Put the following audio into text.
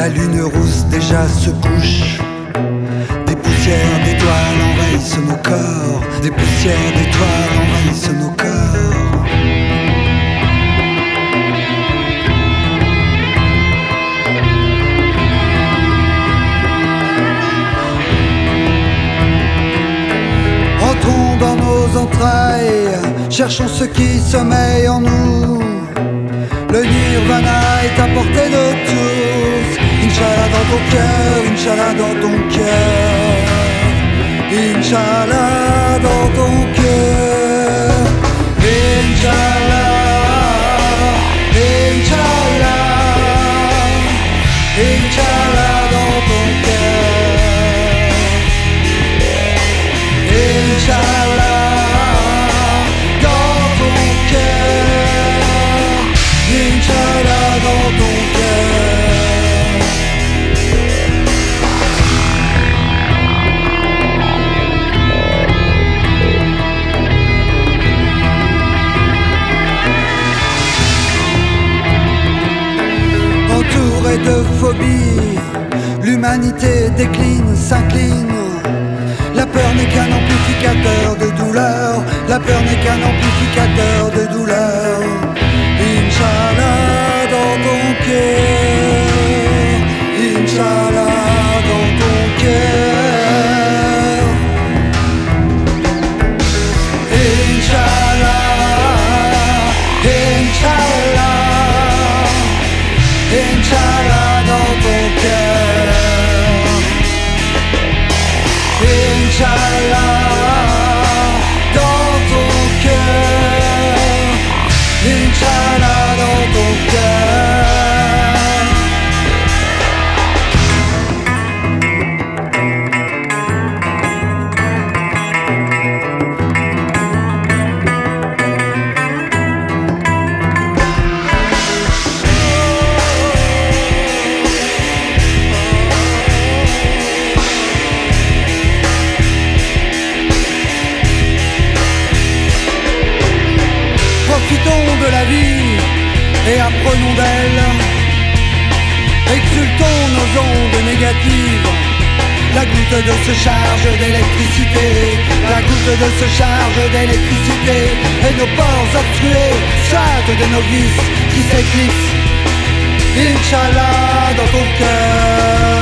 La lune rousse déjà se couche. Des poussières d'étoiles envahissent nos corps. Des poussières d'étoiles envahissent nos corps. Entrons dans nos entrailles, cherchons ce qui sommeille en nous. Le nirvana est à portée de tous. Inch'Allah dans ton cœur, Inch'Allah dans ton cœur. Inch'Allah dans ton cœur. Inch'Allah, De phobie, l'humanité décline, s'incline. La peur n'est qu'un amplificateur de douleur. La peur n'est qu'un amplificateur de douleur. Et apprenons d'elle. Exultons nos ondes négatives. La goutte de se charge d'électricité, la goutte de se charge d'électricité, et nos pores obstrués sortent de nos vices qui s'éclipsent. Inch'Allah dans ton cœur.